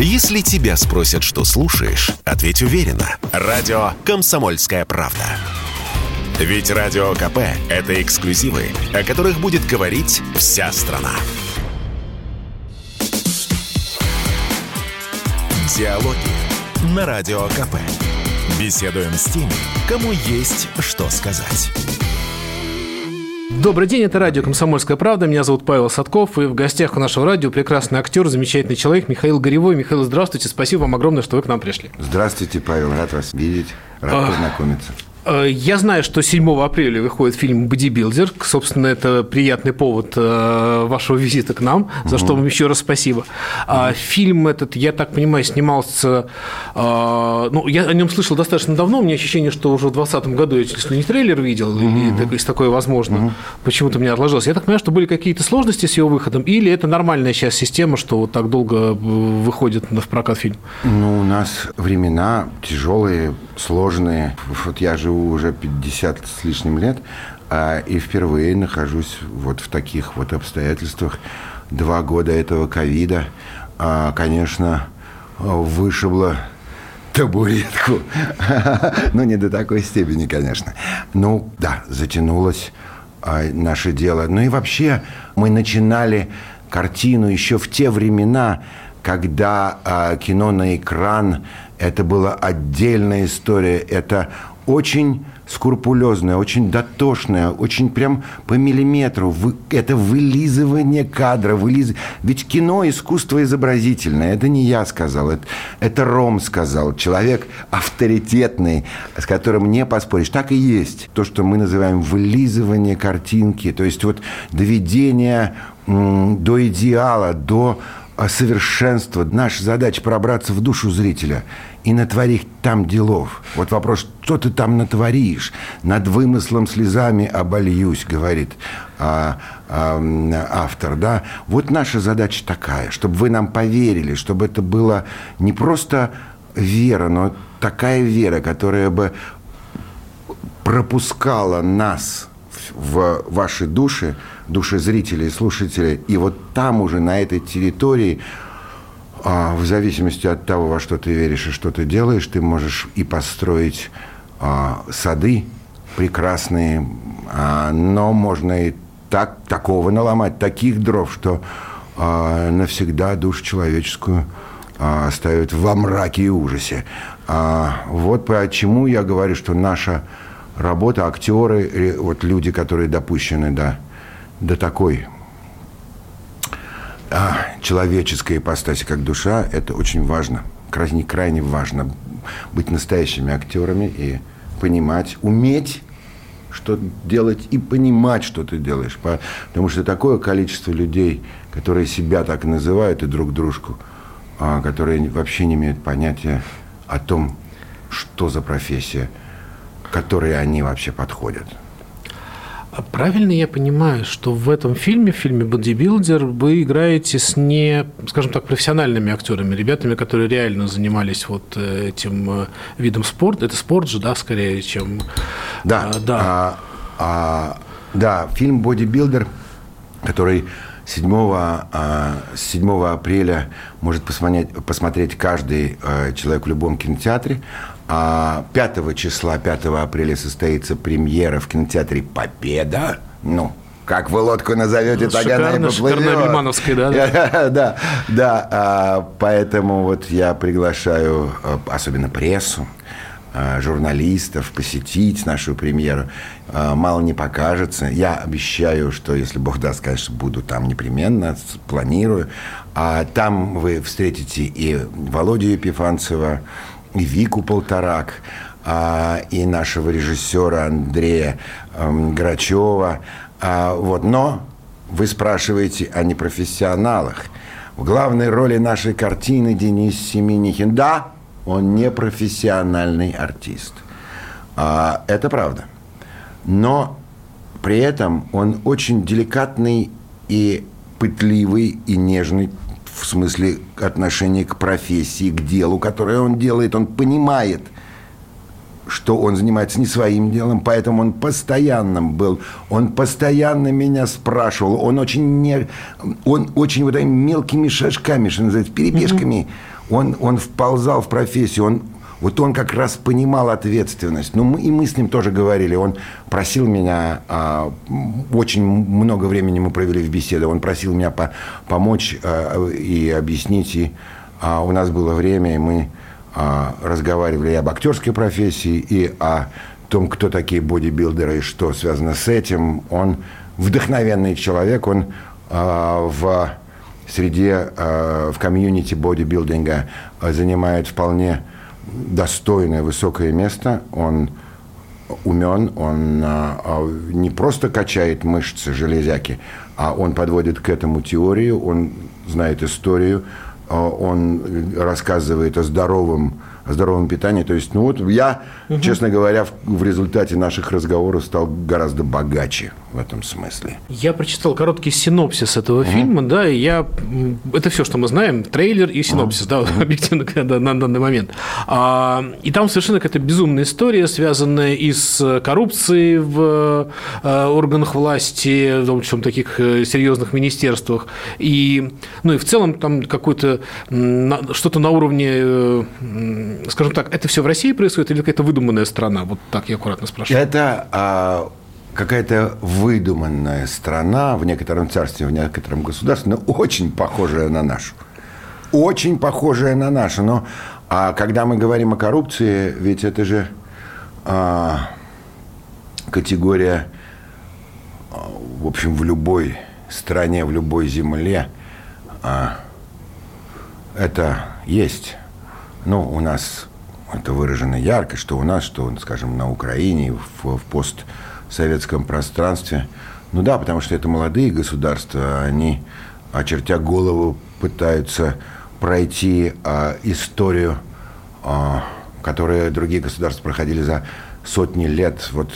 Если тебя спросят, что слушаешь, ответь уверенно. Радио «Комсомольская правда». Ведь Радио КП – это эксклюзивы, о которых будет говорить вся страна. Диалоги на Радио КП. Беседуем с теми, кому есть что сказать. Добрый день, это радио «Комсомольская правда». Меня зовут Павел Садков, и в гостях у нашего радио прекрасный актер, замечательный человек Михаил Горевой. Михаил, здравствуйте, спасибо вам огромное, что вы к нам пришли. Здравствуйте, Павел, рад вас видеть, рад познакомиться. Э, я знаю, что 7 апреля выходит фильм «Бодибилдер». Собственно, это приятный повод э, вашего визита к нам, за что вам еще раз спасибо. А фильм этот, я так понимаю, снимался... Э, ну, я о нем слышал достаточно давно. У меня ощущение, что уже в 2020 году я, если не трейлер видел, или если такое возможно, почему-то у меня отложилось. Я так понимаю, что были какие-то сложности с его выходом, или это нормальная сейчас система, что вот так долго выходит в прокат фильм? Ну, у нас времена тяжелые, сложные. Вот я живу уже 50 с лишним лет, а, и впервые нахожусь вот в таких вот обстоятельствах. Два года этого ковида, а, конечно, вышибло табуретку. ну, не до такой степени, конечно. Ну, да, затянулось а, наше дело. Ну и вообще мы начинали картину еще в те времена, когда а, кино на экран это была отдельная история, это очень скрупулезная, очень дотошная, очень прям по миллиметру. Это вылизывание кадра. Вылиз... Ведь кино – искусство изобразительное. Это не я сказал, это, это Ром сказал. Человек авторитетный, с которым не поспоришь. Так и есть. То, что мы называем вылизывание картинки, то есть вот доведение до идеала, до а, совершенства. Наша задача пробраться в душу зрителя и натворить там делов. Вот вопрос, что ты там натворишь? Над вымыслом слезами обольюсь, говорит а, а, автор. Да? Вот наша задача такая, чтобы вы нам поверили, чтобы это было не просто вера, но такая вера, которая бы пропускала нас в ваши души, души зрителей слушателей, и вот там уже на этой территории а, в зависимости от того, во что ты веришь и что ты делаешь, ты можешь и построить а, сады прекрасные, а, но можно и так, такого наломать, таких дров, что а, навсегда душу человеческую а, оставит во мраке и ужасе. А, вот почему я говорю, что наша работа, актеры, вот люди, которые допущены до, до такой а, человеческой ипостаси, как душа, это очень важно, крайне, крайне важно быть настоящими актерами и понимать, уметь что делать и понимать, что ты делаешь. Потому что такое количество людей, которые себя так называют и друг дружку, а, которые вообще не имеют понятия о том, что за профессия, которой они вообще подходят. А правильно я понимаю, что в этом фильме, в фильме «Бодибилдер», вы играете с не, скажем так, профессиональными актерами, ребятами, которые реально занимались вот э, этим э, видом спорта. Это спорт же, да, скорее, чем... Да, а, да. А, а, да, фильм «Бодибилдер», который 7, а, 7 апреля может посмотреть, посмотреть каждый а, человек в любом кинотеатре. 5 а, числа, 5 апреля состоится премьера в кинотеатре «Победа». Ну, как вы лодку назовете, ну, тогда она и поплывет. Лимановская, да? Да, да. А, поэтому вот я приглашаю а, особенно прессу, журналистов посетить нашу премьеру. Мало не покажется. Я обещаю, что если Бог даст, конечно, буду там непременно, планирую. А там вы встретите и Володю Епифанцева, Вику Полторак, а, и нашего режиссера Андрея эм, Грачева. А, вот. Но вы спрашиваете о непрофессионалах. В главной роли нашей картины Денис Семенихин. Да, он не профессиональный артист. А, это правда. Но при этом он очень деликатный и пытливый и нежный в смысле отношения к профессии, к делу, которое он делает. Он понимает что он занимается не своим делом, поэтому он постоянно был, он постоянно меня спрашивал, он очень, не, он очень вот этими мелкими шажками, что называется, перебежками, mm-hmm. он, он вползал в профессию, он вот он как раз понимал ответственность. Ну, мы, и мы с ним тоже говорили. Он просил меня, а, очень много времени мы провели в беседе, он просил меня по, помочь а, и объяснить. И а, у нас было время, и мы а, разговаривали и об актерской профессии, и о том, кто такие бодибилдеры и что связано с этим. Он вдохновенный человек, он а, в среде, а, в комьюнити бодибилдинга занимает вполне достойное, высокое место. Он умен, он а, а, не просто качает мышцы, железяки, а он подводит к этому теорию, он знает историю, а, он рассказывает о здоровом о здоровом питании. То есть, ну вот я, угу. честно говоря, в, в результате наших разговоров стал гораздо богаче в этом смысле. Я прочитал короткий синопсис этого угу. фильма, да, и я это все, что мы знаем, трейлер и синопсис, угу. да, угу. объективно да, на данный момент. А, и там совершенно какая-то безумная история, связанная и с коррупцией в а, органах власти, в том числе в таких э, серьезных министерствах, и, ну и в целом там какое-то что-то на уровне э, скажем так, это все в России происходит или какая-то выдуманная страна? Вот так я аккуратно спрашиваю. Это а, какая-то выдуманная страна в некотором царстве, в некотором государстве, но очень похожая на нашу. Очень похожая на нашу. Но а когда мы говорим о коррупции, ведь это же а, категория, а, в общем, в любой стране, в любой земле а, это есть ну, у нас это выражено ярко, что у нас, что, скажем, на Украине, в, в постсоветском пространстве. Ну да, потому что это молодые государства, они, очертя голову, пытаются пройти а, историю, а, которую другие государства проходили за сотни лет. Вот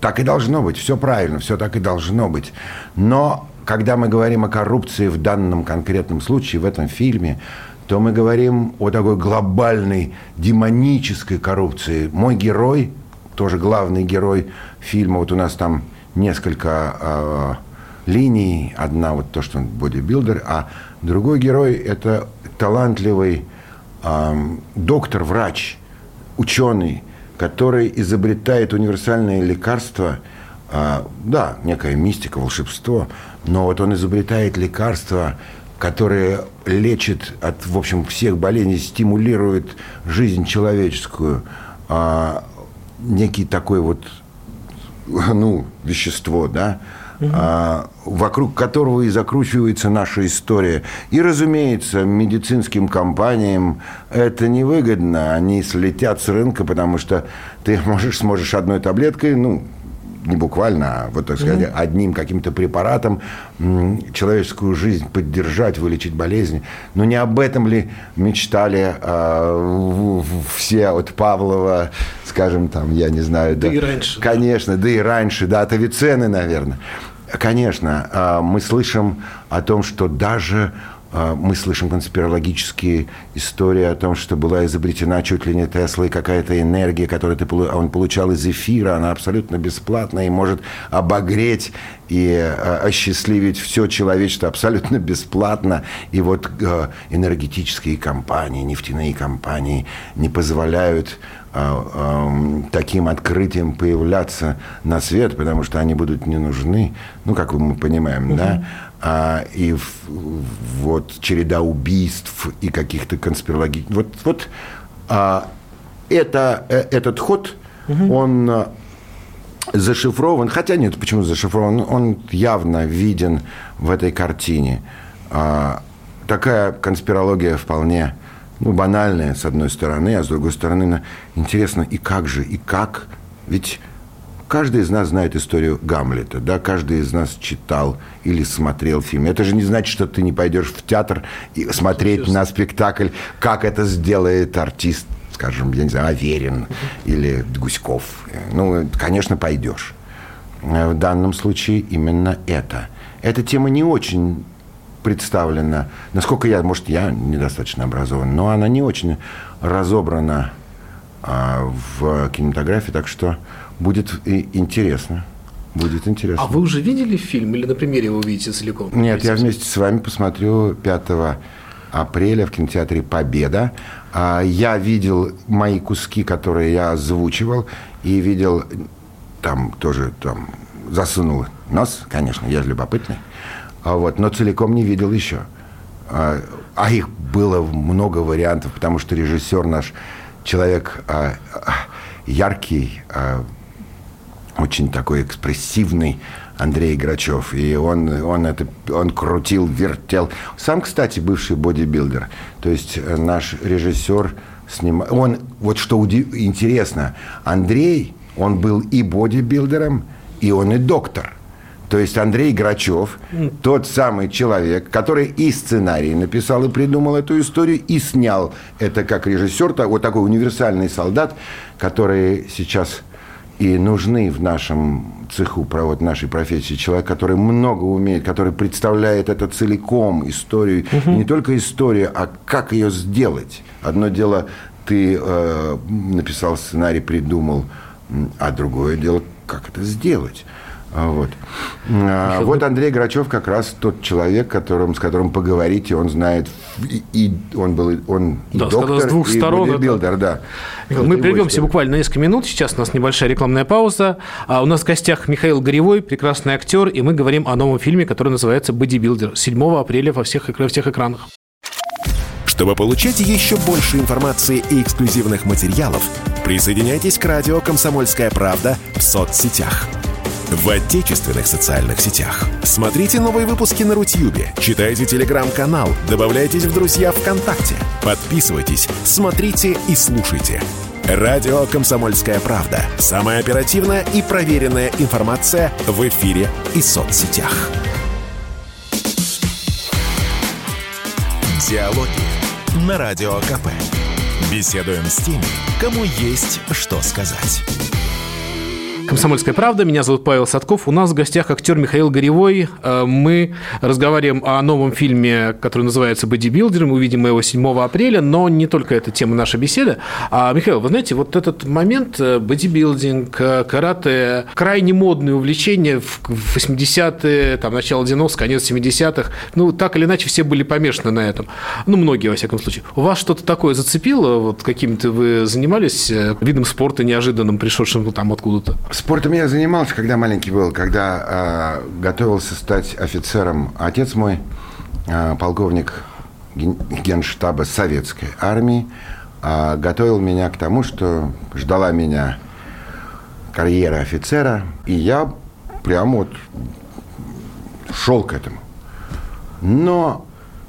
так и должно быть, все правильно, все так и должно быть. Но когда мы говорим о коррупции в данном конкретном случае, в этом фильме, то мы говорим о такой глобальной демонической коррупции. Мой герой, тоже главный герой фильма, вот у нас там несколько э, линий. Одна вот то, что он бодибилдер, а другой герой – это талантливый э, доктор-врач, ученый, который изобретает универсальные лекарства – а, да, некая мистика, волшебство, но вот он изобретает лекарства, которые лечит от, в общем, всех болезней, стимулирует жизнь человеческую, а, некий такой вот, ну, вещество, да, а, вокруг которого и закручивается наша история. И, разумеется, медицинским компаниям это невыгодно. Они слетят с рынка, потому что ты можешь, сможешь одной таблеткой, ну, не буквально, а вот так сказать, mm-hmm. одним каким-то препаратом человеческую жизнь поддержать, вылечить болезни. Но не об этом ли мечтали э, все от Павлова, скажем, там, я не знаю. Да, да и раньше. Конечно, да и раньше, да, от Авиценны, наверное. Конечно, э, мы слышим о том, что даже а, мы слышим конспирологические истории о том, что была изобретена чуть ли не Тесла и какая-то энергия, которую ты, он получал из эфира, она абсолютно бесплатная и может обогреть и а, осчастливить все человечество абсолютно бесплатно. И вот а, энергетические компании, нефтяные компании не позволяют таким открытием появляться на свет, потому что они будут не нужны, ну, как мы понимаем, угу. да, а, и в, вот череда убийств и каких-то конспирологических... Вот, вот а, это, э, этот ход, угу. он а, зашифрован, хотя нет, почему зашифрован, он явно виден в этой картине. А, такая конспирология вполне ну, банальная, с одной стороны, а с другой стороны, интересно, и как же, и как? Ведь Каждый из нас знает историю Гамлета, да, каждый из нас читал или смотрел фильм. Это же не значит, что ты не пойдешь в театр и смотреть на спектакль, как это сделает артист, скажем, я не знаю, Аверин или Гуськов. Ну, конечно, пойдешь. В данном случае именно это. Эта тема не очень представлена, насколько я, может, я недостаточно образован, но она не очень разобрана а, в кинематографии, так что будет интересно. Будет интересно. А вы уже видели фильм или на примере его увидите целиком? Нет, я вместе с вами посмотрю 5 апреля в кинотеатре «Победа». А, я видел мои куски, которые я озвучивал, и видел там тоже там засунул нос, конечно, я же любопытный, а вот, но целиком не видел еще. А, а их было много вариантов, потому что режиссер наш человек а, а, яркий, а, очень такой экспрессивный Андрей Грачев. И он, он, это, он крутил, вертел. Сам, кстати, бывший бодибилдер. То есть э, наш режиссер снимал... Он, вот что удив... интересно, Андрей, он был и бодибилдером, и он и доктор. То есть Андрей Грачев, тот самый человек, который и сценарий написал, и придумал эту историю, и снял это как режиссер, вот такой универсальный солдат, который сейчас и нужны в нашем цеху, вот нашей профессии, человек, который много умеет, который представляет это целиком историю, угу. не только историю, а как ее сделать. Одно дело, ты э, написал сценарий, придумал, а другое дело, как это сделать. А, вот. А, вот Андрей Грачев как раз тот человек, которым, с которым поговорить, и он знает, и, и он был он да, и доктор, с двух и сторон бодибилдер, это... да. Мы прервемся буквально на несколько минут. Сейчас у нас небольшая рекламная пауза. А у нас в гостях Михаил Горевой, прекрасный актер, и мы говорим о новом фильме, который называется «Бодибилдер» 7 апреля во всех, во всех экранах. Чтобы получать еще больше информации и эксклюзивных материалов, присоединяйтесь к радио «Комсомольская правда» в соцсетях – в отечественных социальных сетях. Смотрите новые выпуски на Рутьюбе, читайте телеграм-канал, добавляйтесь в друзья ВКонтакте, подписывайтесь, смотрите и слушайте. Радио «Комсомольская правда». Самая оперативная и проверенная информация в эфире и соцсетях. Диалоги на Радио КП. Беседуем с теми, кому есть что сказать. Комсомольская правда. Меня зовут Павел Садков. У нас в гостях актер Михаил Горевой. Э, мы разговариваем о новом фильме, который называется «Бодибилдер». Мы увидим его 7 апреля, но не только эта тема нашей беседы. А, Михаил, вы знаете, вот этот момент э, бодибилдинг, э, карате, крайне модное увлечение в 80-е, там, начало 90-х, конец 70-х. Ну, так или иначе, все были помешаны на этом. Ну, многие, во всяком случае. У вас что-то такое зацепило? Вот каким-то вы занимались видом спорта неожиданным, пришедшим там откуда-то? Спортом я занимался, когда маленький был, когда э, готовился стать офицером. Отец мой, э, полковник генштаба советской армии, э, готовил меня к тому, что ждала меня карьера офицера, и я прямо вот шел к этому. Но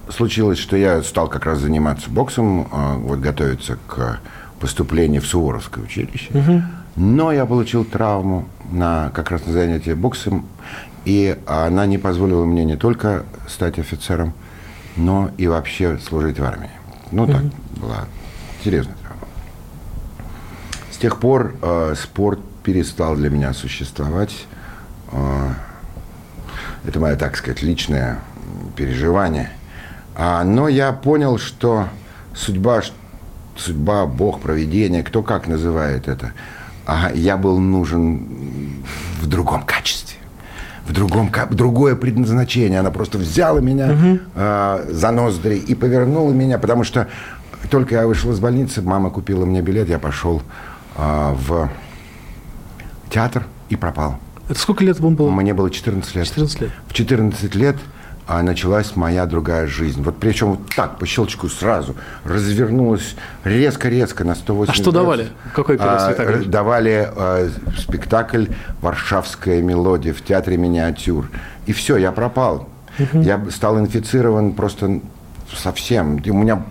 случилось, что я стал как раз заниматься боксом, вот готовиться к поступлению в Суворовское училище. Угу. Но я получил травму на как раз на занятии боксом, и она не позволила мне не только стать офицером, но и вообще служить в армии. Ну, так, mm-hmm. была серьезная травма. С тех пор э, спорт перестал для меня существовать. Э, это мое, так сказать, личное переживание. А, но я понял, что судьба, судьба, Бог, провидение, кто как называет это – а я был нужен в другом качестве в другом, другое предназначение. Она просто взяла меня угу. э, за ноздри и повернула меня, потому что только я вышел из больницы, мама купила мне билет, я пошел э, в театр и пропал. Это сколько лет вам было? Мне было 14 лет. 14 лет. В 14 лет а началась моя другая жизнь. Вот причем вот так, по щелчку сразу, развернулась резко-резко на 180 А что давали? Какой первый а, спектакль? Давали а, спектакль «Варшавская мелодия» в театре «Миниатюр». И все, я пропал. Угу. Я стал инфицирован просто совсем. И у меня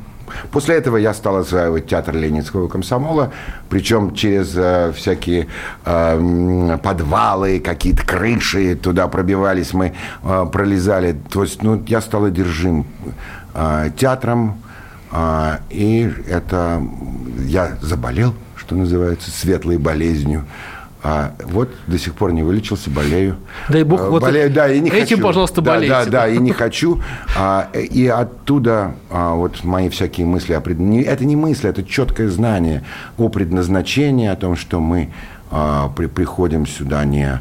После этого я стал осваивать театр Ленинского комсомола, причем через э, всякие э, подвалы, какие-то крыши, туда пробивались мы, э, пролезали. То есть, ну, я стал одержим э, театром, э, и это я заболел, что называется, светлой болезнью. А вот до сих пор не вылечился, болею. Дай бог, А, вот болею, да, и не этим, хочу. пожалуйста, да, болейте. Да, да, и не хочу. А, и оттуда а, вот мои всякие мысли о пред... не- Это не мысли, это четкое знание о предназначении, о том, что мы а, при- приходим сюда не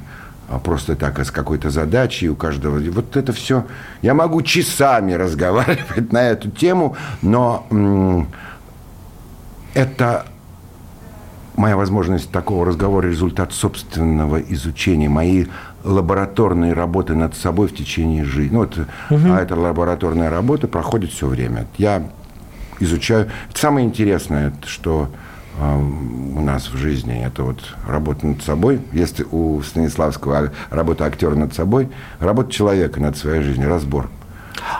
просто так, а с какой-то задачей у каждого. Вот это все. Я могу часами разговаривать на эту тему, но это моя возможность такого разговора – результат собственного изучения, моей лабораторной работы над собой в течение жизни. Ну, вот, А эта лабораторная работа проходит все время. Я изучаю. Самое интересное, что э, у нас в жизни, это вот работа над собой. Если у Станиславского а- работа актера над собой, работа человека над своей жизнью, разбор.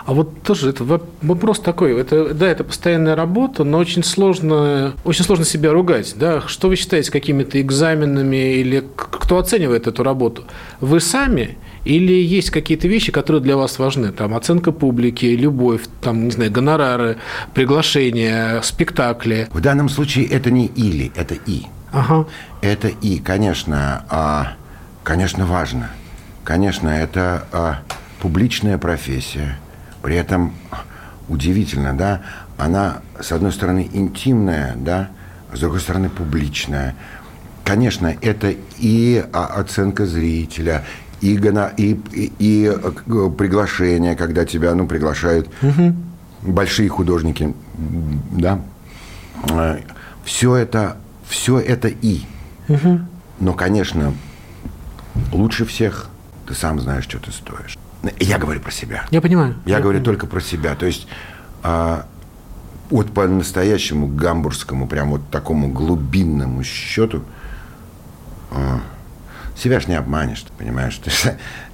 А вот тоже это воп- вопрос такой. Это, да, это постоянная работа, но очень сложно, очень сложно себя ругать. Да? Что вы считаете какими-то экзаменами или кто оценивает эту работу? Вы сами или есть какие-то вещи, которые для вас важны? Там оценка публики, любовь, там, не знаю, гонорары, приглашения, спектакли. В данном случае это не или, это и. Ага. Это и, конечно, а, конечно, важно. Конечно, это а, публичная профессия. При этом удивительно, да, она, с одной стороны, интимная, да, с другой стороны, публичная. Конечно, это и оценка зрителя, и, гона- и, и, и, э, приглашение, когда тебя ну, приглашают большие художники, да, все это, все это и. Но, конечно, лучше всех ты сам знаешь, что ты стоишь. Я говорю про себя. Я понимаю. Я говорю только про себя. То есть а, вот по настоящему гамбургскому, прям вот такому глубинному счету, а, себя ж не обманешь, ты понимаешь? Ты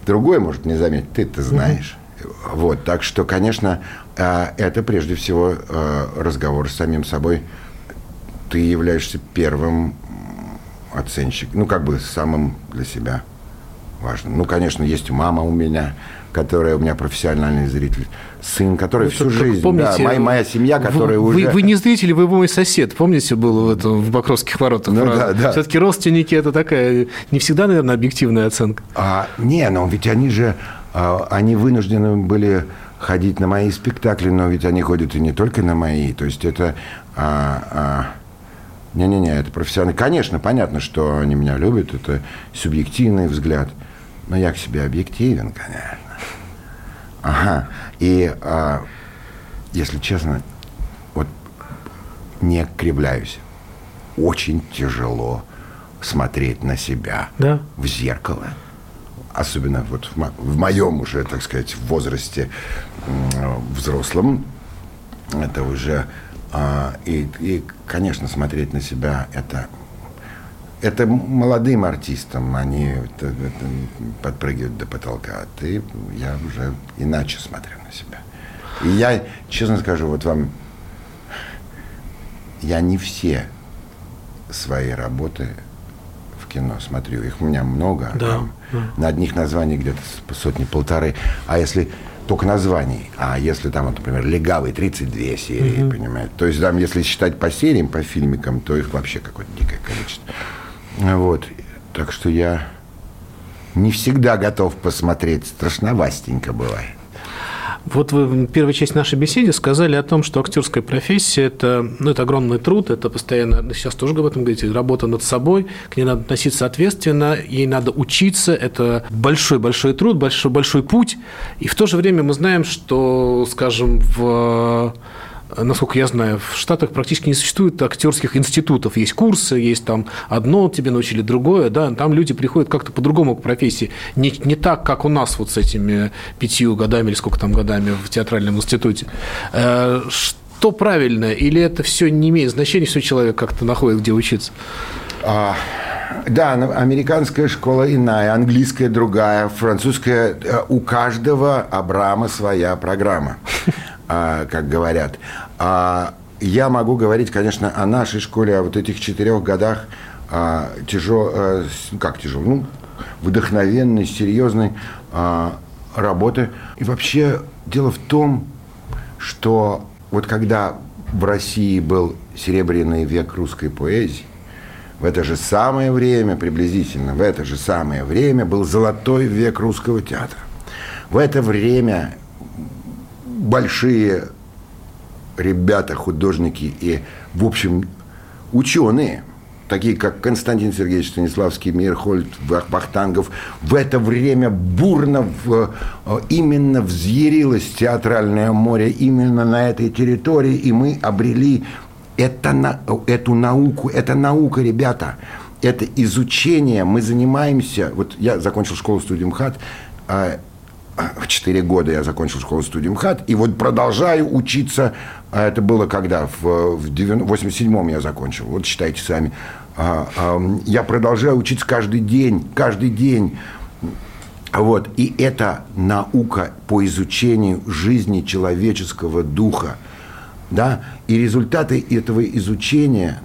другой может не заметить, ты это знаешь. Вот, так что, конечно, а, это прежде всего а, разговор с самим собой. Ты являешься первым оценщиком, ну, как бы самым для себя важным. Ну, конечно, есть мама у меня, которая у меня профессиональный зритель, сын, который всю Как жизнь, помните, да, моя, моя семья, вы- которая вы, уже... Вы не зрители, вы мой сосед. Помните, было в, этом, в Покровских воротах? Ну да, да. Все-таки родственники – это такая не всегда, наверное, объективная оценка. А, не, но ведь они же, а, они вынуждены были ходить на мои спектакли, но ведь они ходят и не только на мои. То есть это... а, а, не-не-не, это профессионально. Конечно, понятно, что они меня любят, это субъективный взгляд. Но я к себе объективен, конечно. Ага. И, а, если честно, вот не кривляюсь. Очень тяжело смотреть на себя Да. в зеркало. Особенно вот в, мо- в моем уже, так сказать, возрасте м, взрослом. Это уже... а, и, и, конечно, смотреть на себя это... Это молодым артистам, они это- это подпрыгивают до потолка. А ты, я уже иначе смотрю на себя. И я, честно скажу, вот вам, я не все свои работы в кино смотрю. Их у меня много. Да, там На одних названиях где-то сотни-полторы. А если только названий, а если там, вот, например, «Легавый» 32 серии, понимаете? То есть там, если считать по сериям, по фильмикам, то их вообще какое-то дикое количество. Вот. Так что я не всегда готов посмотреть. Страшновастенько бывает. Вот вы в первой части нашей беседы сказали о том, что актерская профессия это, ну, это огромный труд, это постоянно, сейчас тоже об этом говорите, работа над собой, к ней надо относиться ответственно, ей надо учиться, это большой-большой труд, большой-большой путь, и в то же время мы знаем, что, скажем, в насколько я знаю, в Штатах практически не существует актерских институтов. Есть курсы, есть там одно тебе научили, другое, да, там люди приходят как-то по-другому к профессии. Не, не так, как у нас вот с этими пятью годами или сколько там годами в театральном институте. Э, Что правильно? Или это все не имеет значения, все человек как-то находит, где учиться? А, да, но американская школа иная, английская другая, французская. э, У каждого Абрама своя программа, как говорят. А, Я могу говорить, конечно, о нашей школе, о вот этих четырех годах а, тяжел, э, как тяжело, ну, вдохновенной, серьезной а, работы. И вообще дело в том, что вот когда в России был серебряный век русской поэзии, В это же самое время, приблизительно, в это же самое время был золотой век русского театра. В это время большие ребята, художники и, в общем, ученые, такие как Константин Сергеевич Станиславский, Мирхольд, Бахтангов, в это время бурно в, э, именно взъярилось театральное море именно на этой территории, и мы обрели это, эту науку, это наука, ребята, это изучение, мы занимаемся, вот я закончил школу-студию МХАТ, а, а, в 4 года я закончил школу-студию МХАТ, и вот продолжаю учиться, а это было когда, в, в 87-м я закончил, вот считайте сами, я продолжаю учиться каждый день, каждый день, вот, и это наука по изучению жизни человеческого духа – да, и результаты этого изучения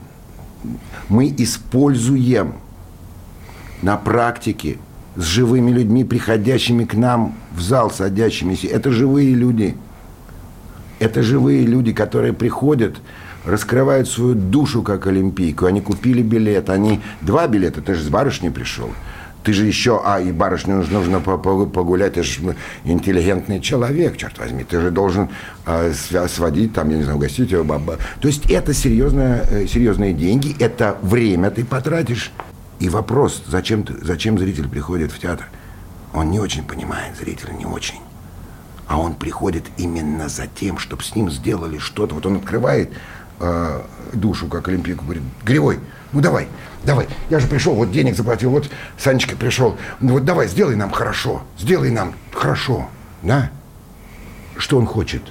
мы используем на практике с живыми людьми, приходящими к нам в зал, садящимися. Это живые люди. Это живые люди, которые приходят, раскрывают свою душу как олимпийку. Они купили билет, они два билета, ты же с барышней пришел – ты же еще, а, и барышню нужно, погулять, ты же интеллигентный человек, черт возьми. Ты же должен э, сводить, там, я не знаю, угостить его баба. То есть это серьезно, э, серьезные деньги, это время ты потратишь. И вопрос, зачем, зачем зритель приходит в театр? Он не очень понимает, зритель не очень. А он приходит именно за тем, чтобы с ним сделали что-то. Вот он открывает э, душу, как Олимпийку, говорит, Гривой, ну давай, давай, я же пришел, вот денег заплатил, вот Санечка пришел, ну вот давай, сделай нам хорошо, сделай нам хорошо, да? Что он хочет?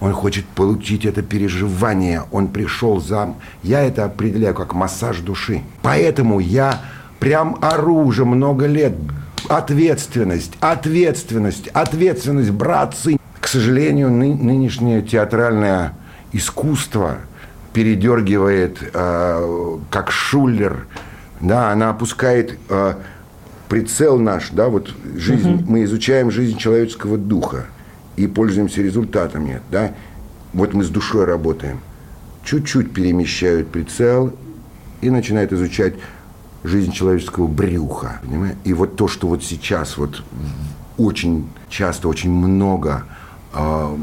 Он хочет получить это переживание. Он пришел за... Я это определяю как массаж души. Поэтому я прям оружие много лет. Ответственность, ответственность, ответственность, братцы. К сожалению, ны- нынешнее театральное искусство – передергивает, э, как шулер, да, она опускает э, прицел наш, да, вот жизнь, угу. мы изучаем жизнь человеческого духа и пользуемся результатами, да, вот мы с душой работаем. Чуть-чуть перемещают прицел и начинают изучать жизнь человеческого брюха, понимаете? И вот то, что вот сейчас вот очень часто, очень много э,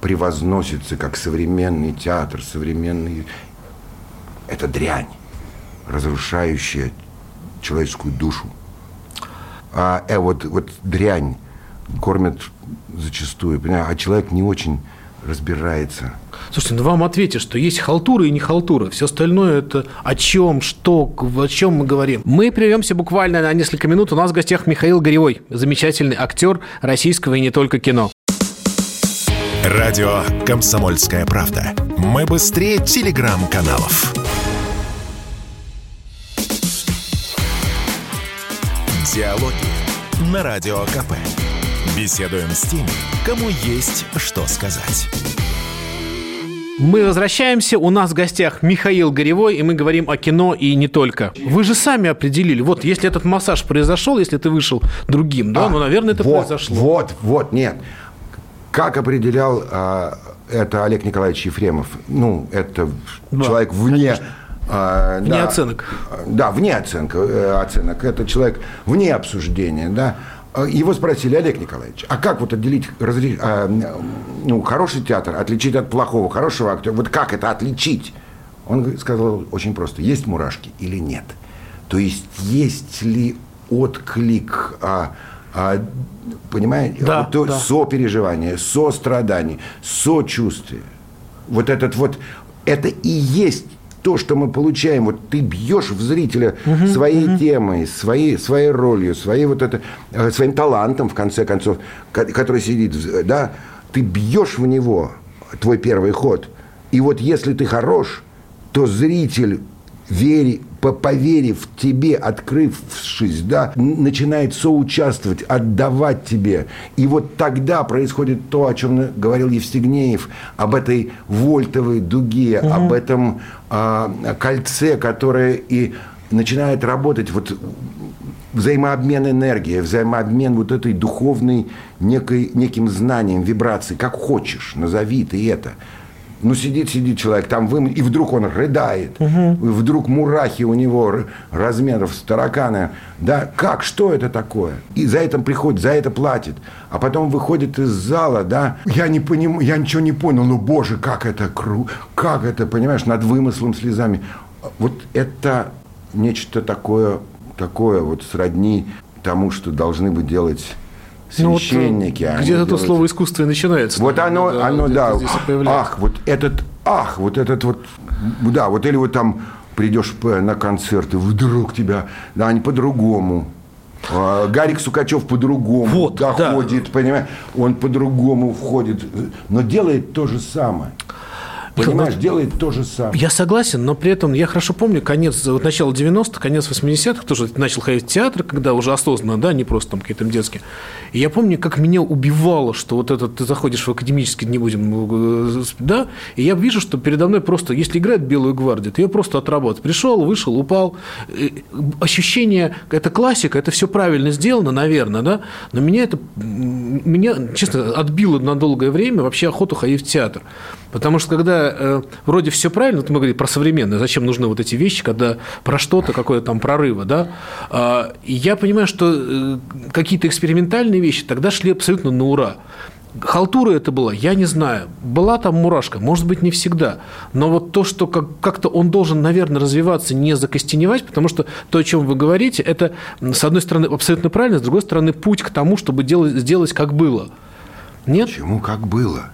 превозносится как современный театр, современный... Это дрянь, разрушающая человеческую душу. А э, вот, вот дрянь кормят зачастую, понимаешь, а человек не очень разбирается. Слушайте, ну вам ответят, что есть халтура и не халтура. Все остальное это о чем, что, о чем мы говорим. Мы прервемся буквально на несколько минут. У нас в гостях Михаил Горевой, замечательный актер российского и не только кино. Радио «Комсомольская правда». Мы быстрее телеграм-каналов. Диалоги на Радио КП. Беседуем с теми, кому есть что сказать. Мы возвращаемся. У нас в гостях Михаил Горевой, и мы говорим о кино и не только. Вы же сами определили, вот если этот массаж произошел, если ты вышел другим, да, а, ну, наверное, это вот, произошло. Вот, вот, нет. Как определял а, это Олег Николаевич Ефремов? Ну, это да, человек вне... А, вне да, оценок. Да, вне оценка, э, оценок. Это человек вне обсуждения, да. Его спросили, Олег Николаевич, а как вот отделить разри... а, ну, хороший театр, отличить от плохого, хорошего актера? Вот как это отличить? Он сказал очень просто, есть мурашки или нет. То есть, есть ли отклик а, а, понимаете, да, вот, да. сопереживание, сострадание, сочувствие. Вот этот вот, это и есть то, что мы получаем, вот ты бьешь в зрителя угу, своей угу. темой, своей, своей ролью, своей вот это, э, своим талантом, в конце концов, который сидит, да, ты бьешь в него, твой первый ход. И вот если ты хорош, то зритель вери, поверив тебе, открывшись, да, начинает соучаствовать, отдавать тебе. И вот тогда происходит то, о чем говорил Евстигнеев, об этой вольтовой дуге, угу. об этом э, кольце, которое и начинает работать вот взаимообмен энергии, взаимообмен вот этой духовной некой, неким знанием, вибрацией, как хочешь, назови ты это. Ну, сидит, сидит человек, там вы, и вдруг он рыдает. Угу. И вдруг мурахи у него размеров с таракана. Да, как, что это такое? И за это приходит, за это платит. А потом выходит из зала, да. Я не понимаю, я ничего не понял. Ну, боже, как это кру, как это, понимаешь, над вымыслом слезами. Вот это нечто такое, такое вот сродни тому, что должны бы делать священники. Ну, вот, где-то то слово искусство и начинается. Вот оно, да, оно, да. Ах, вот этот, ах, вот этот вот, да, вот или вот там придешь на концерт, и вдруг тебя, да, они по-другому. А, Гарик Сукачев по-другому вот, доходит, да. понимаешь? Он по-другому входит, но делает то же самое. Понимаешь, делает то же самое. Я согласен, но при этом я хорошо помню конец, вот начало 90-х, конец 80-х, тоже начал ходить в театр, когда уже осознанно, да, не просто там какие-то детские. И я помню, как меня убивало, что вот этот ты заходишь в академический, не будем, э, да, и я вижу, что передо мной просто, если играет Белую гвардию, то я просто отрабатываю. Пришел, вышел, упал. Ощущение, это классика, это все правильно сделано, наверное, да, но меня это, меня, честно, отбило на долгое время вообще охоту ходить в театр. Потому что когда э, вроде все правильно, вот мы говорили про современное, зачем нужны вот эти вещи, когда про что-то, какое-то там прорыва, да, э, я понимаю, что э, какие-то экспериментальные вещи тогда шли абсолютно на ура. Халтура это была, я не знаю. Была там мурашка, может быть, не всегда. Но вот то, что как- как-то он должен, наверное, развиваться, не закостеневать, потому что то, о чем вы говорите, это, с одной стороны, абсолютно правильно, с другой стороны, путь к тому, чтобы делать, сделать как было. Нет? Почему как было?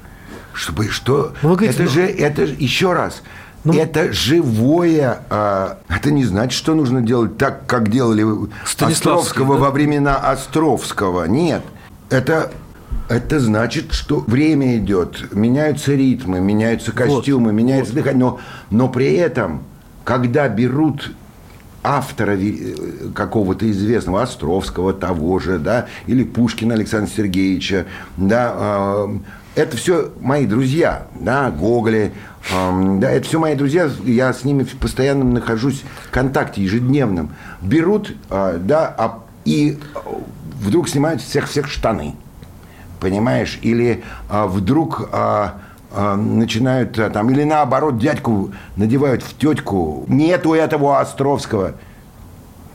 Чтобы что? Ну, говорите, это ну... же, это еще раз. Ну, это живое, а, это не значит, что нужно делать так, как делали Островского да? во времена Островского. Нет, это это значит, что время идет, меняются ритмы, меняются костюмы, вот, меняется вот. дыхание, но, но при этом, когда берут автора э, какого-то известного, Островского того же, да, или Пушкина Александра Сергеевича, да, а, это все мои друзья, да, Гоголи, эм, да, это все мои друзья, я с ними постоянно нахожусь в контакте ежедневном. Берут, э, да, а, и вдруг снимают всех всех штаны, понимаешь, или э, вдруг э, э, начинают э, там, или наоборот дядьку надевают в тетку. Нету этого Островского.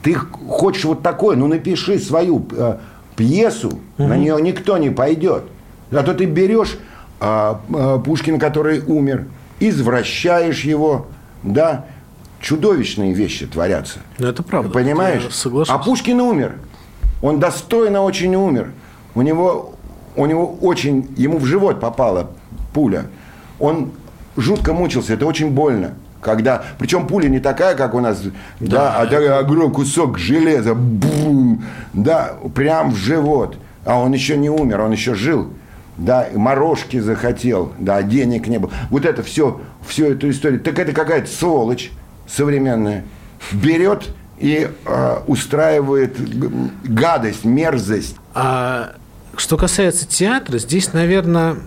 Ты хочешь вот такое, ну напиши свою э, пьесу, угу. на нее никто не пойдет. Зато ты берешь а, а, Пушкина, который умер, извращаешь его, да, чудовищные вещи творятся. Ну, это правда. Понимаешь? А Пушкин умер. Он достойно очень умер. У него, у него очень, ему в живот попала пуля. Он жутко мучился, это очень больно. Когда, причем пуля не такая, как у нас, да, да а такой огромный кусок железа, бум, да, прям в живот. А он еще не умер, он еще жил да, морожки захотел, да, денег не было. Вот это все, всю эту историю. Так это какая-то сволочь современная. Берет и э, устраивает гадость, мерзость. А что касается театра, здесь, наверное,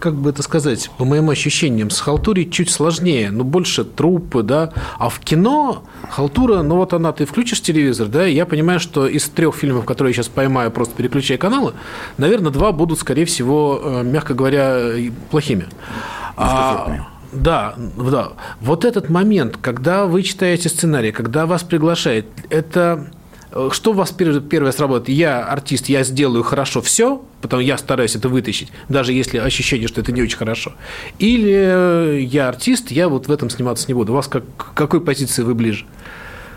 как бы это сказать, по моим ощущениям, с халтурой чуть сложнее, но больше трупы, да. А в кино халтура, ну вот она, ты включишь телевизор, да, и я понимаю, что из трех фильмов, которые я сейчас поймаю, просто переключая каналы, наверное, два будут, скорее всего, э, мягко говоря, плохими. А, да, да. Вот этот момент, когда вы читаете сценарий, когда вас приглашают, это что у вас первое сработает? Я артист, я сделаю хорошо все, потому я стараюсь это вытащить, даже если ощущение, что это не очень хорошо. Или э, я артист, я вот в этом сниматься не буду. У вас как, к какой позиции вы ближе?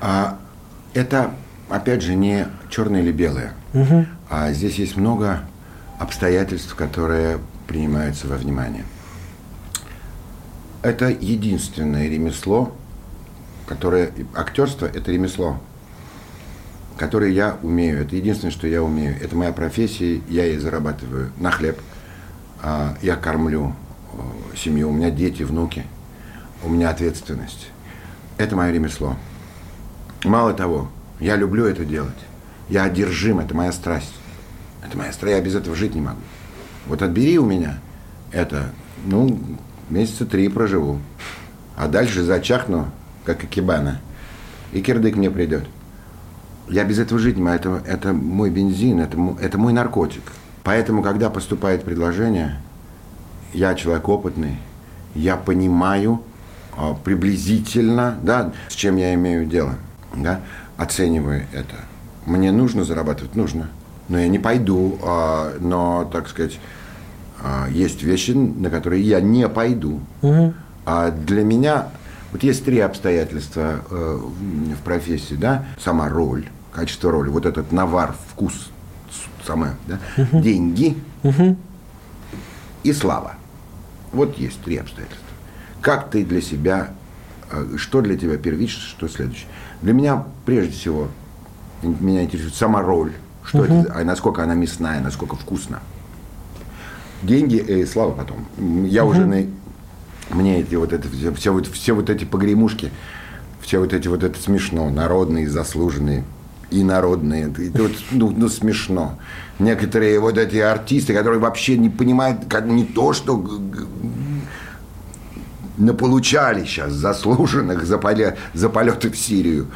А, это, опять же, не черное или белое. Угу. А здесь есть много обстоятельств, которые принимаются во внимание. Это единственное ремесло, которое... Актерство – это ремесло, которые я умею. Это единственное, что я умею. Это моя профессия, я ей зарабатываю на хлеб. А, я кормлю э, семью, у меня дети, внуки, у меня ответственность. Это мое ремесло. Мало того, я люблю это делать. Я одержим, это моя страсть. Это моя страсть, я без этого жить не могу. Вот отбери у меня это, ну, месяца три проживу. А дальше зачахну, как Акибана. И кирдык мне придет. Я без этого жить не могу. Это, это мой бензин, это, это мой наркотик. Поэтому, когда поступает предложение, я человек опытный, я понимаю а, приблизительно, да, с чем я имею дело, да, оцениваю это. Мне нужно зарабатывать? Нужно. Но я не пойду, а, но, так сказать, а, есть вещи, на которые я не пойду. Угу. А для меня вот есть три обстоятельства э, в профессии, да, сама роль, качество роли, вот этот навар, вкус, самое, да, угу. деньги угу. и слава. Вот есть три обстоятельства. Как ты для себя, э, что для тебя первично, что следующее. Для меня, прежде всего, меня интересует сама роль, что угу. это, а насколько она мясная, насколько вкусна. Деньги и слава потом. Я угу. уже на, мне эти вот это все, все вот все вот эти погремушки, все вот эти вот это смешно, народные, заслуженные и народные. Это вот, ну, ну, смешно. Некоторые вот эти артисты, которые вообще не понимают, как не то, что наполучали сейчас заслуженных за, поле, за полеты в Сирию.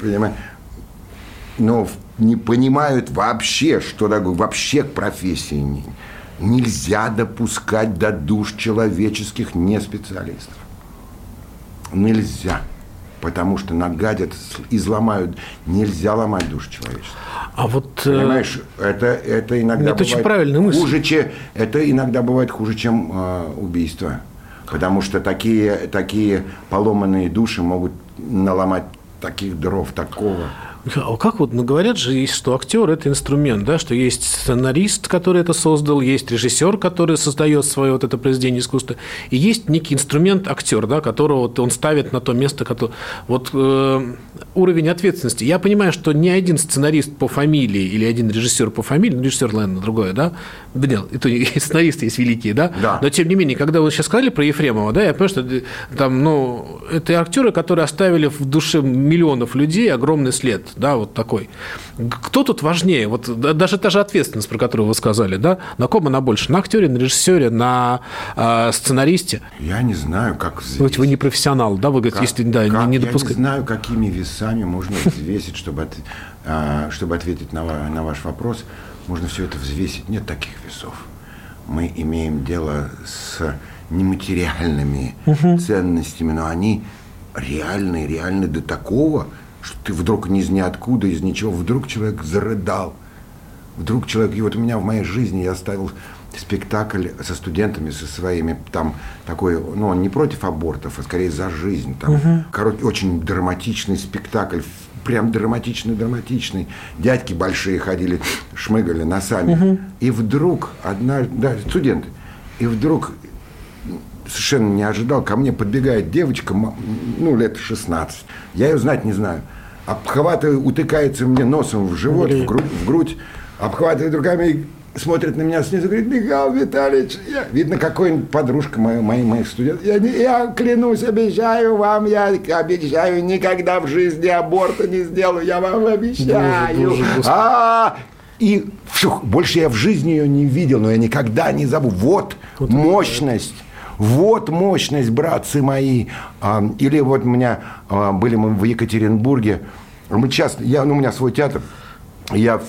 Понимаешь? Но не понимают вообще, что такое, вообще к профессии нельзя допускать до душ человеческих не специалистов. Нельзя. Потому что нагадят, изломают. Нельзя ломать душ человеческих. А вот... Э, Понимаешь, это, это иногда это очень правильная мысль. хуже, чем... Это иногда бывает хуже, чем э, убийство. Потому что такие, такие поломанные души могут наломать таких дров, такого. А как вот, ну, говорят же, что актер – это инструмент, да, что есть сценарист, который это создал, есть режиссер, который создает свое вот это произведение искусства, и есть некий инструмент актер, да, которого вот он ставит на то место, которое... Вот э, уровень ответственности. Я понимаю, что ни один сценарист по фамилии или один режиссер по фамилии, ну, режиссер, наверное, другое, да, да нет, это сценаристы есть великие, да? да, но тем не менее, когда вы сейчас сказали про Ефремова, да, я понимаю, что там, ну, это актеры, которые оставили в душе миллионов людей огромный след, да, вот такой. Кто тут важнее? Вот даже та же ответственность, про которую вы сказали, да, на ком она больше? На актере, на режиссере, на э, сценаристе? Я не знаю, как взвесить. Вот вы не профессионал, да, вы говорите, как, если да, как, не допускать. Я не знаю, какими весами можно взвесить, чтобы, от, а, чтобы ответить на, на ваш вопрос. Можно все это взвесить. Нет таких весов. Мы имеем дело с нематериальными угу. ценностями, но они реальные, реальны до такого, что ты вдруг ни из ниоткуда, из ничего, вдруг человек зарыдал. Вдруг человек, и вот у меня в моей жизни я ставил спектакль со студентами, со своими, там такой, ну, он не против абортов, а скорее за жизнь. Там, угу. короче, очень драматичный спектакль, прям драматичный, драматичный. Дядьки большие ходили, шмыгали носами. Угу. И вдруг одна, да, студенты, и вдруг совершенно не ожидал, ко мне подбегает девочка, ну, лет 16. Я ее знать не знаю. Обхватывает, утыкается мне носом в живот, в грудь, в грудь, обхватывает руками и смотрит на меня снизу, говорит, Михаил Витальевич, я, видно, какой-нибудь подружка моя, моих, моих студентов. Я, я клянусь, обещаю вам, я обещаю, никогда в жизни аборта не сделаю, я вам обещаю. Боже, боже, а, и фух, больше я в жизни ее не видел, но я никогда не забуду. Вот, вот мощность. Вот мощность, братцы мои. А, или вот у меня а, были мы в Екатеринбурге. Мы часто, я, ну, у меня свой театр. Я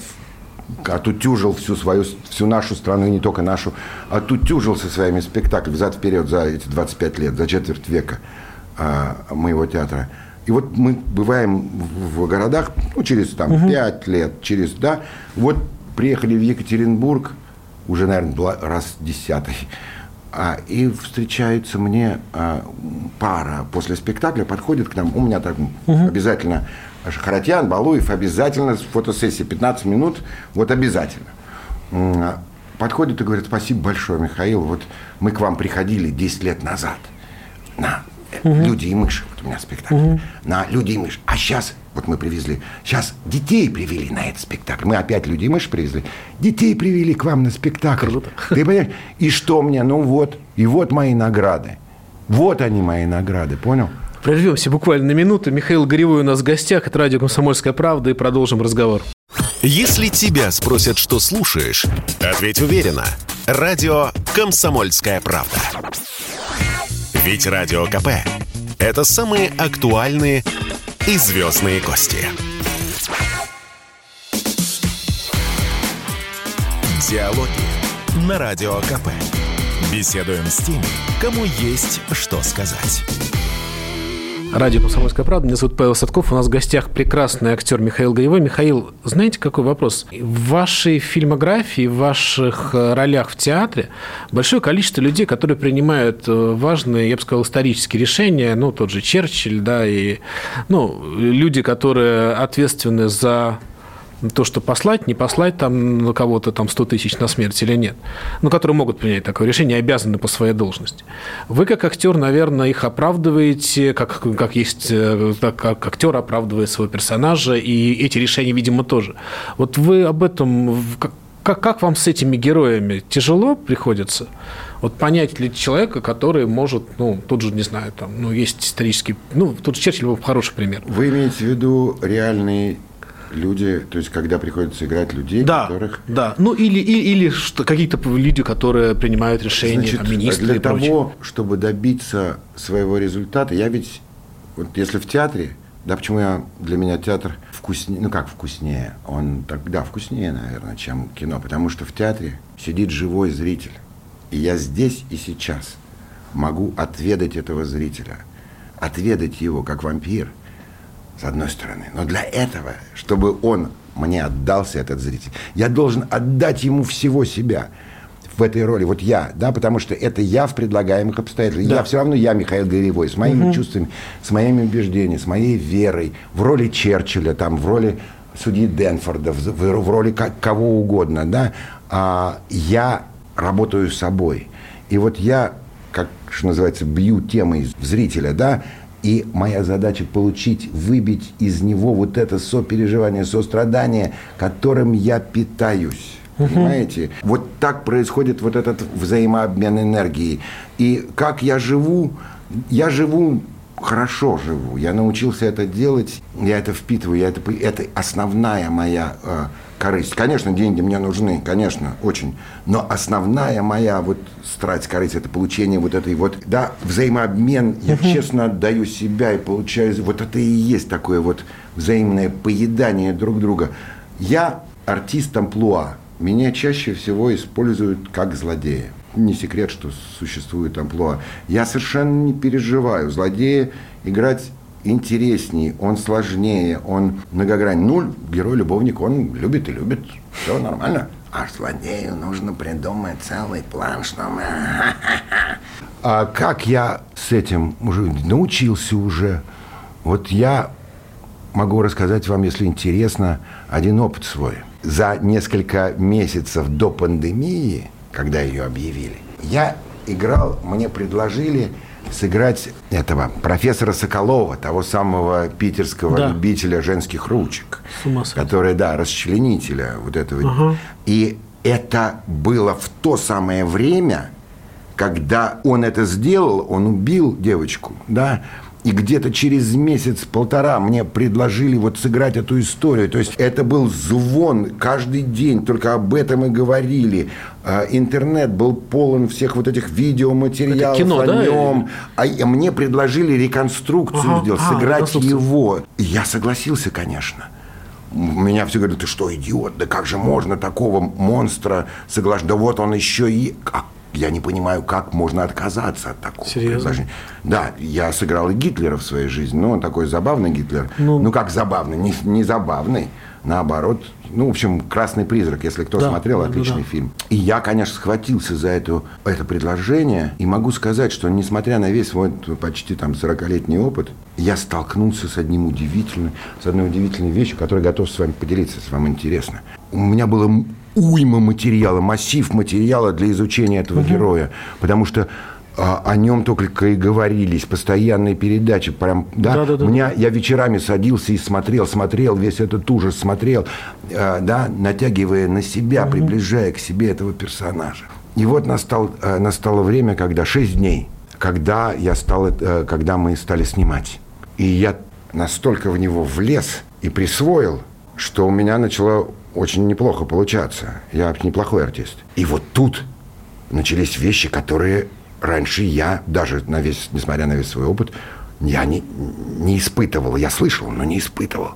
отутюжил всю свою, всю нашу страну, и не только нашу, отутюжил со своими спектаклями взад-вперед за эти 25 лет, за четверть века а, моего театра. И вот мы бываем в, городах, ну, через там угу. 5 лет, через, да, вот приехали в Екатеринбург, уже, наверное, раз десятый, а, и встречается мне а, пара после спектакля, подходит к нам, у меня так угу. обязательно Харатьян, Балуев, обязательно фотосессия, 15 минут, вот обязательно. А, подходит и говорит, спасибо большое, Михаил, вот мы к вам приходили 10 лет назад на угу. «Люди и мыши», вот у меня спектакль, угу. на «Люди и мыши», а сейчас вот мы привезли, сейчас детей привели на этот спектакль. Мы опять людей и мыши привезли. Детей привели к вам на спектакль. Круто. Ты понимаешь? И что мне? Ну вот. И вот мои награды. Вот они мои награды, понял? Прервемся буквально на минуту. Михаил Горевой у нас в гостях. Это радио «Комсомольская правда» и продолжим разговор. Если тебя спросят, что слушаешь, ответь уверенно. Радио «Комсомольская правда». Ведь Радио КП – это самые актуальные и звездные гости. Диалоги на Радио КП. Беседуем с теми, кому есть что сказать. Радио «Комсомольская правда». Меня зовут Павел Садков. У нас в гостях прекрасный актер Михаил Гаевой. Михаил, знаете, какой вопрос? В вашей фильмографии, в ваших э, ролях в театре большое количество людей, которые принимают э, важные, я бы сказал, исторические решения. Ну, тот же Черчилль, да, и ну, люди, которые ответственны за то, что послать, не послать там на кого-то там 100 тысяч на смерть или нет, ну, которые могут принять такое решение, обязаны по своей должности. Вы, как актер, наверное, их оправдываете, как, как есть, э, как актер оправдывает своего персонажа, и эти решения, видимо, тоже. Вот вы об этом, как, как вам с этими героями тяжело приходится? Вот понять ли человека, который может, ну, тут же, не знаю, там, ну, есть исторический, ну, тут Черчилль был хороший пример. Вы имеете в виду реальный люди, то есть когда приходится играть людей, да, которых... Да, ну или, или, или что, какие-то люди, которые принимают решения, Значит, там, министры для и того, прочее. чтобы добиться своего результата, я ведь, вот если в театре, да, почему я, для меня театр вкуснее, ну как вкуснее, он так, да, вкуснее, наверное, чем кино, потому что в театре сидит живой зритель, и я здесь и сейчас могу отведать этого зрителя, отведать его как вампир – с одной стороны. Но для этого, чтобы он мне отдался, этот зритель, я должен отдать ему всего себя в этой роли. Вот я, да, потому что это я в предлагаемых обстоятельствах. Да. Я все равно я, Михаил Горевой, с моими угу. чувствами, с моими убеждениями, с моей верой, в роли Черчилля, там, в роли судьи Денфорда, в, в, в роли как, кого угодно, да, а, я работаю с собой. И вот я, как что называется, бью темой зрителя, да, и моя задача получить, выбить из него вот это сопереживание, сострадание, которым я питаюсь. Понимаете? Вот так происходит вот этот взаимообмен энергии. И как я живу, я живу хорошо живу. Я научился это делать, я это впитываю, я это, это основная моя э, корысть. Конечно, деньги мне нужны, конечно, очень. Но основная моя вот страсть, корысть, это получение вот этой вот, да, взаимообмен. Я угу. честно отдаю себя и получаю, вот это и есть такое вот взаимное поедание друг друга. Я артист амплуа. Меня чаще всего используют как злодея. Не секрет, что существует амплуа. Я совершенно не переживаю. Злодея играть интереснее, он сложнее, он многогранный. Ну, герой-любовник, он любит и любит. Все нормально. А злодею нужно придумать целый план, что мы... А как я с этим уже научился уже? Вот я могу рассказать вам, если интересно, один опыт свой. За несколько месяцев до пандемии, когда ее объявили, я играл, мне предложили сыграть этого профессора Соколова, того самого питерского да. любителя женских ручек, который, да, расчленителя вот этого. Угу. И это было в то самое время, когда он это сделал, он убил девочку, да, и где-то через месяц-полтора мне предложили вот сыграть эту историю. То есть это был звон каждый день, только об этом и говорили. А, интернет был полон всех вот этих видеоматериалов это кино, о да? нем. А мне предложили реконструкцию ага, сделать, а, сыграть его. И я согласился, конечно. Меня все говорят, ты что, идиот, да как же можно такого монстра соглашать? Да вот он еще и... Я не понимаю, как можно отказаться от такого Серьезно? предложения. Да, я сыграл и Гитлера в своей жизни, но он такой забавный Гитлер. Ну, ну как забавный, не, не забавный, наоборот. Ну, в общем, «Красный призрак», если кто да, смотрел, отличный да. фильм. И я, конечно, схватился за эту, это предложение, и могу сказать, что, несмотря на весь свой почти там 40-летний опыт, я столкнулся с одним удивительным, с одной удивительной вещью, которую готов с вами поделиться, если вам интересно. У меня было уйма материала, массив материала для изучения этого угу. героя. Потому что а, о нем только и говорились, постоянные передачи. Прям, да, да, да, да. Меня, я вечерами садился и смотрел, смотрел весь этот ужас, смотрел, э, да, натягивая на себя, угу. приближая к себе этого персонажа. И вот настал, э, настало время, когда 6 дней, когда, я стал, э, когда мы стали снимать. И я настолько в него влез и присвоил, что у меня начало очень неплохо получаться. Я неплохой артист. И вот тут начались вещи, которые раньше я, даже на весь, несмотря на весь свой опыт, я не, не испытывал. Я слышал, но не испытывал.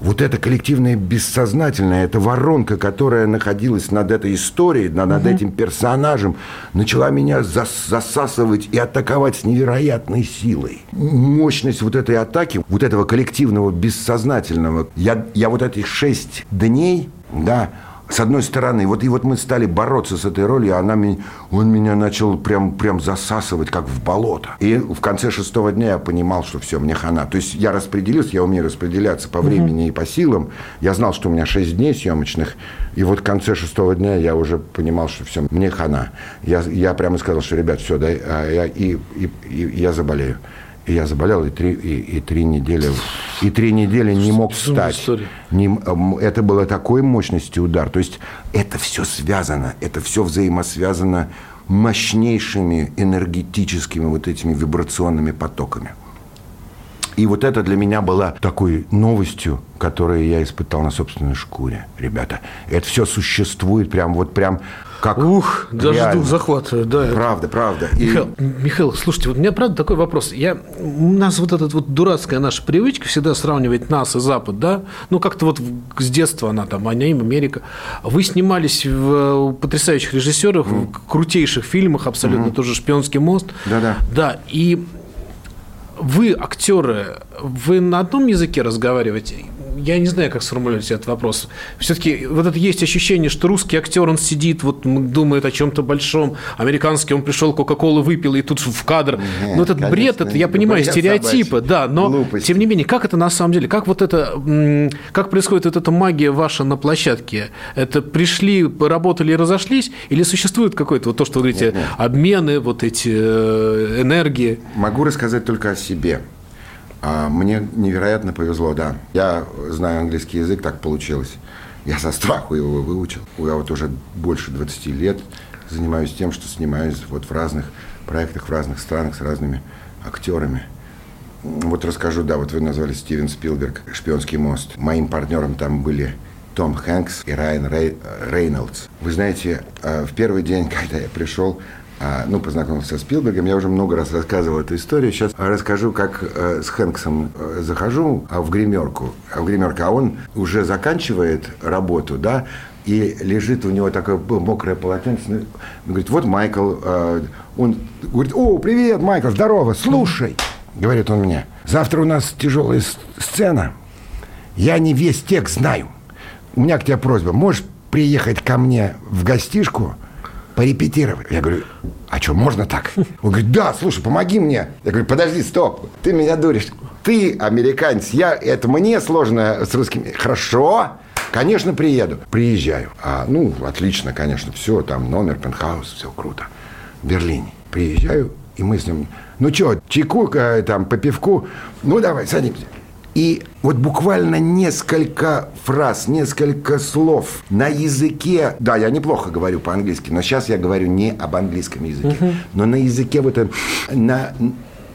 Вот это коллективное бессознательное, эта воронка, которая находилась над этой историей, над, над этим персонажем, начала меня зас засасывать и атаковать с невероятной силой. Мощность вот этой атаки, вот этого коллективного бессознательного, я, я вот этих шесть дней, да, с одной стороны, вот и вот мы стали бороться с этой ролью, она, он меня начал прям, прям засасывать, как в болото. И в конце шестого дня я понимал, что все, мне хана. То есть я распределился, я умею распределяться по времени угу. и по силам. Я знал, что у меня шесть дней съемочных. И вот в конце шестого дня я уже понимал, что все, мне хана. Я, я прямо сказал, что, ребят, все, да, я, и, и, и я заболею. И я заболел, и три, и, и три недели, и три недели не мог встать. Не, это было такой мощности удар. То есть это все связано, это все взаимосвязано мощнейшими энергетическими вот этими вибрационными потоками. И вот это для меня было такой новостью, которую я испытал на собственной шкуре, ребята. Это все существует прям вот прям как Ух, даже реально. дух захватывает, да. Правда, правда. Михаил, И... Михаил, слушайте, вот у меня правда такой вопрос. Я, у нас вот эта вот дурацкая наша привычка всегда сравнивать нас и Запад, да? Ну, как-то вот с детства она там, они, Америка. Вы снимались в потрясающих режиссерах, mm. в крутейших фильмах, абсолютно mm-hmm. тоже «Шпионский мост». Да-да. Да, и вы, актеры, вы на одном языке разговариваете? Я не знаю, как сформулировать этот вопрос. Все-таки вот это есть ощущение, что русский актер, он сидит, вот думает о чем-то большом, американский, он пришел, Кока-Колу выпил, и тут в кадр. Нет, ну, этот конечно, бред, это, я понимаю, стереотипы, собачий. да, но Глупости. тем не менее, как это на самом деле, как вот это, как происходит вот эта магия ваша на площадке? Это пришли, работали и разошлись, или существует какой-то, вот то, что вы говорите, нет, нет. обмены, вот эти э, энергии? Могу рассказать только о себе. А мне невероятно повезло, да. Я знаю английский язык, так получилось. Я со страху его выучил. Я вот уже больше 20 лет занимаюсь тем, что снимаюсь вот в разных проектах, в разных странах с разными актерами. Вот расскажу, да, вот вы назвали Стивен Спилберг «Шпионский мост». Моим партнером там были том Хэнкс и Райан Рей, Рейнольдс. Вы знаете, э, в первый день, когда я пришел, ну, познакомился с Спилбергом. Я уже много раз рассказывал эту историю. Сейчас расскажу, как э, с Хэнксом э, захожу а в гримерку. А в гримерку, а он уже заканчивает работу, да, и лежит у него такое мокрое полотенце. Он говорит, вот Майкл. Э, он говорит, о, привет, Майкл, здорово, слушай, говорит он мне, завтра у нас тяжелая сцена. Я не весь текст знаю. У меня к тебе просьба, можешь приехать ко мне в гостишку – порепетировать. Я говорю, а что, можно так? Он говорит, да, слушай, помоги мне. Я говорю, подожди, стоп, ты меня дуришь. Ты американец, я, это мне сложно с русским. Хорошо, конечно, приеду. Приезжаю. А, ну, отлично, конечно, все, там номер, пентхаус, все круто. В Берлине. Приезжаю, и мы с ним, ну что, чайку, там, по пивку, ну, давай, садимся. И вот буквально несколько фраз, несколько слов на языке, да, я неплохо говорю по-английски, но сейчас я говорю не об английском языке, uh-huh. но на языке вот на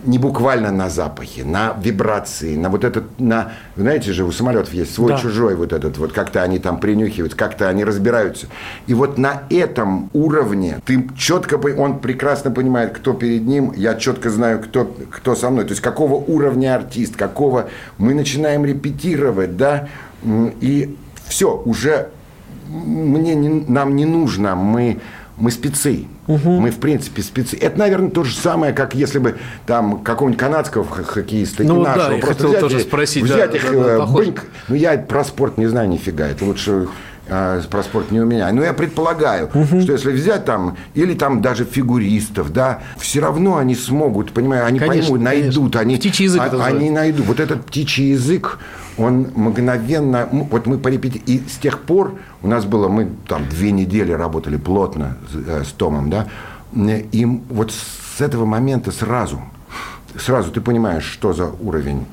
не буквально на запахе, на вибрации, на вот этот, на, знаете же, у самолетов есть свой да. чужой вот этот, вот как-то они там принюхиваются, как-то они разбираются. И вот на этом уровне ты четко, он прекрасно понимает, кто перед ним, я четко знаю, кто, кто со мной, то есть какого уровня артист, какого мы начинаем репетировать, да, и все, уже мне не, нам не нужно, мы, мы спецы, Угу. Мы, в принципе, спецы. Это, наверное, то же самое, как если бы там какого-нибудь канадского хоккеиста ну, нашего. Да, я просто хотел тоже спросить. Взять да, их, да, да, бынк. Ну, я про спорт не знаю нифига. Это лучше а, про спорт не у меня. Но я предполагаю, угу. что если взять там, или там даже фигуристов, да, все равно они смогут, понимаю, они конечно, поймут, найдут. Они, птичий язык а, Они найдут. Вот этот птичий язык, он мгновенно, вот мы порепетировали, и с тех пор у нас было, мы там две недели работали плотно с, э, с Томом, да, и вот с этого момента сразу, сразу ты понимаешь, что за уровень,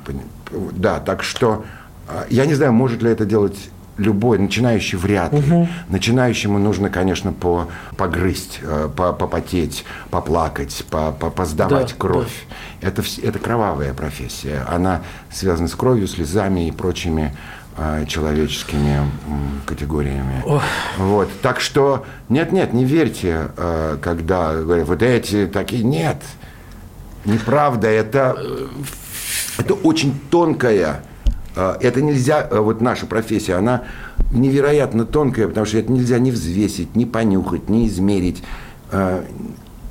да, так что а, я не знаю, может ли это делать любой начинающий вряд ли. Угу. Начинающему нужно, конечно, по, погрызть, э, по, попотеть, поплакать, по, по, поздавать да, кровь. Да. Это, это кровавая профессия. Она связана с кровью, слезами и прочими э, человеческими категориями. Ох. Вот. Так что нет-нет, не верьте, э, когда говорят, вот эти такие. Нет, неправда. Это, это очень тонкая это нельзя, э, вот наша профессия, она невероятно тонкая, потому что это нельзя ни взвесить, ни понюхать, ни измерить, э,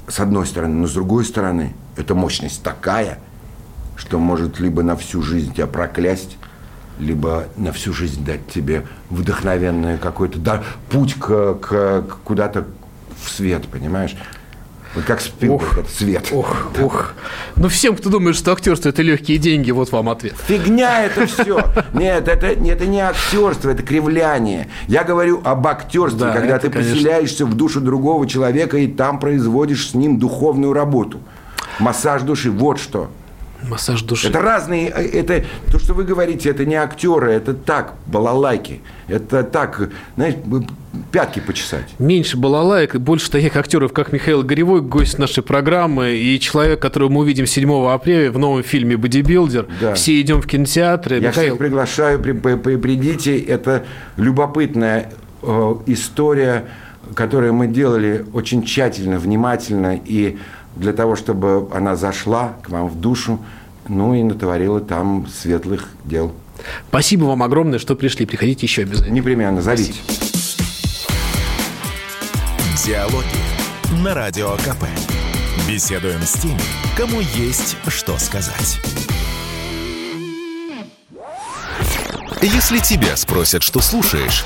с одной стороны. Но с другой стороны, эта мощность такая, что может либо на всю жизнь тебя проклясть, либо на всю жизнь дать тебе вдохновенный какой-то да, путь к, к куда-то в свет, понимаешь? Вот как Спилберг, ох, свет. Ох, да. ох. Ну, всем, кто думает, что актерство – это легкие деньги, вот вам ответ. Фигня это все. Нет, это, это не актерство, это кривляние. Я говорю об актерстве, да, когда ты конечно. поселяешься в душу другого человека и там производишь с ним духовную работу. Массаж души, вот что. Массаж души. Это разные, это то, что вы говорите, это не актеры, это так, балалайки. Это так, знаешь, пятки почесать. Меньше балалайк больше таких актеров, как Михаил Горевой, гость нашей программы, и человек, которого мы увидим 7 апреля в новом фильме «Бодибилдер». Да. Все идем в кинотеатры. Я Михаил... всех приглашаю, при, при, при, придите. Это любопытная э, история, которую мы делали очень тщательно, внимательно и для того, чтобы она зашла к вам в душу, ну и натворила там светлых дел. Спасибо вам огромное, что пришли. Приходите еще обязательно. Непременно, зовите. Диалоги на Радио КП. Беседуем с теми, кому есть что сказать. Если тебя спросят, что слушаешь,